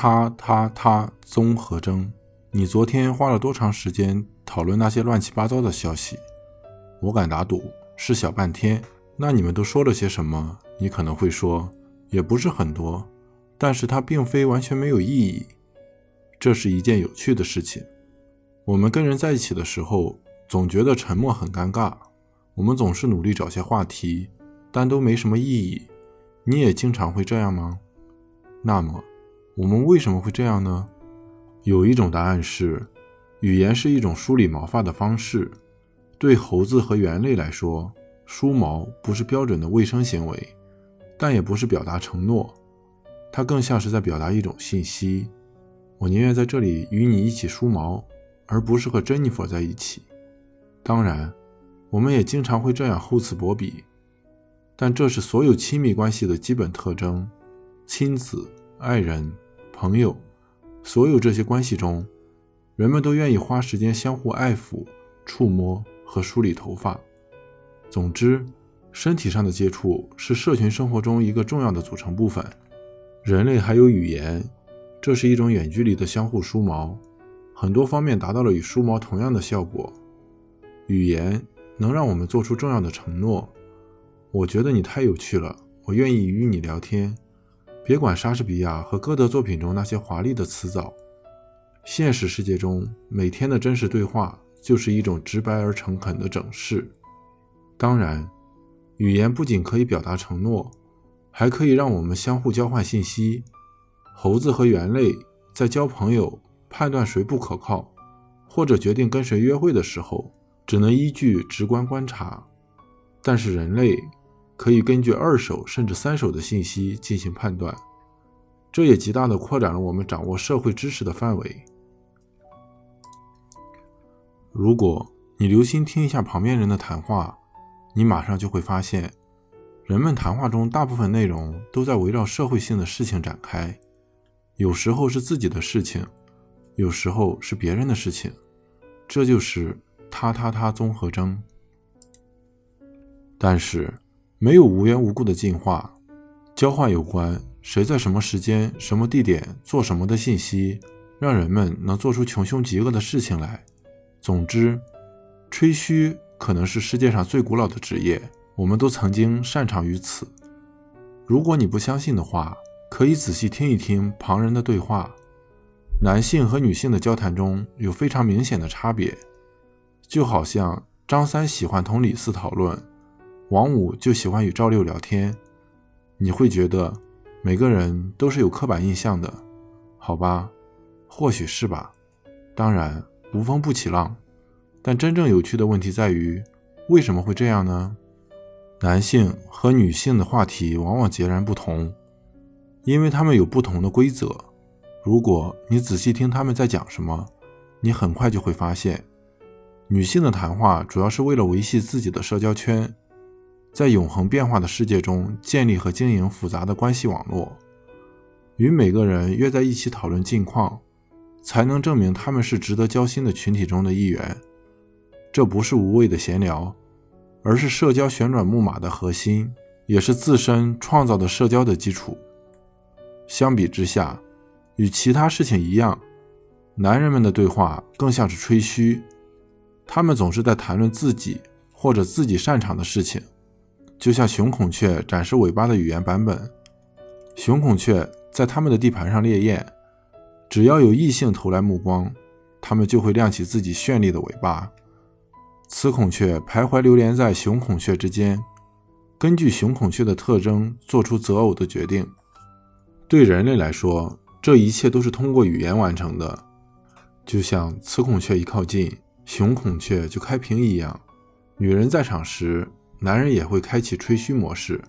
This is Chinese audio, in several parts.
他他他综合征。你昨天花了多长时间讨论那些乱七八糟的消息？我敢打赌是小半天。那你们都说了些什么？你可能会说，也不是很多，但是它并非完全没有意义。这是一件有趣的事情。我们跟人在一起的时候，总觉得沉默很尴尬。我们总是努力找些话题，但都没什么意义。你也经常会这样吗？那么，我们为什么会这样呢？有一种答案是，语言是一种梳理毛发的方式。对猴子和猿类来说，梳毛不是标准的卫生行为，但也不是表达承诺，它更像是在表达一种信息。我宁愿在这里与你一起梳毛，而不是和珍妮佛在一起。当然，我们也经常会这样厚此薄彼，但这是所有亲密关系的基本特征。亲子、爱人、朋友。所有这些关系中，人们都愿意花时间相互爱抚、触摸和梳理头发。总之，身体上的接触是社群生活中一个重要的组成部分。人类还有语言，这是一种远距离的相互梳毛，很多方面达到了与梳毛同样的效果。语言能让我们做出重要的承诺。我觉得你太有趣了，我愿意与你聊天。别管莎士比亚和歌德作品中那些华丽的辞藻，现实世界中每天的真实对话就是一种直白而诚恳的整饰。当然，语言不仅可以表达承诺，还可以让我们相互交换信息。猴子和猿类在交朋友、判断谁不可靠，或者决定跟谁约会的时候，只能依据直观观察，但是人类。可以根据二手甚至三手的信息进行判断，这也极大地扩展了我们掌握社会知识的范围。如果你留心听一下旁边人的谈话，你马上就会发现，人们谈话中大部分内容都在围绕社会性的事情展开，有时候是自己的事情，有时候是别人的事情，这就是他他他综合征。但是。没有无缘无故的进化，交换有关谁在什么时间、什么地点做什么的信息，让人们能做出穷凶极恶的事情来。总之，吹嘘可能是世界上最古老的职业，我们都曾经擅长于此。如果你不相信的话，可以仔细听一听旁人的对话。男性和女性的交谈中有非常明显的差别，就好像张三喜欢同李四讨论。王五就喜欢与赵六聊天，你会觉得每个人都是有刻板印象的，好吧？或许是吧。当然，无风不起浪。但真正有趣的问题在于，为什么会这样呢？男性和女性的话题往往截然不同，因为他们有不同的规则。如果你仔细听他们在讲什么，你很快就会发现，女性的谈话主要是为了维系自己的社交圈。在永恒变化的世界中建立和经营复杂的关系网络，与每个人约在一起讨论近况，才能证明他们是值得交心的群体中的一员。这不是无谓的闲聊，而是社交旋转木马的核心，也是自身创造的社交的基础。相比之下，与其他事情一样，男人们的对话更像是吹嘘，他们总是在谈论自己或者自己擅长的事情。就像雄孔雀展示尾巴的语言版本，雄孔雀在它们的地盘上猎艳，只要有异性投来目光，它们就会亮起自己绚丽的尾巴。雌孔雀徘徊流连在雄孔雀之间，根据雄孔雀的特征做出择偶的决定。对人类来说，这一切都是通过语言完成的，就像雌孔雀一靠近，雄孔雀就开屏一样。女人在场时。男人也会开启吹嘘模式。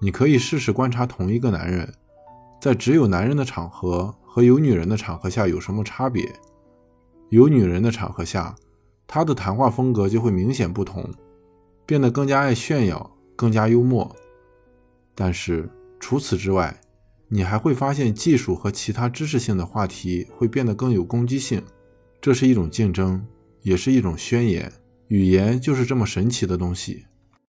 你可以试试观察同一个男人，在只有男人的场合和有女人的场合下有什么差别。有女人的场合下，他的谈话风格就会明显不同，变得更加爱炫耀，更加幽默。但是除此之外，你还会发现技术和其他知识性的话题会变得更有攻击性。这是一种竞争，也是一种宣言。语言就是这么神奇的东西。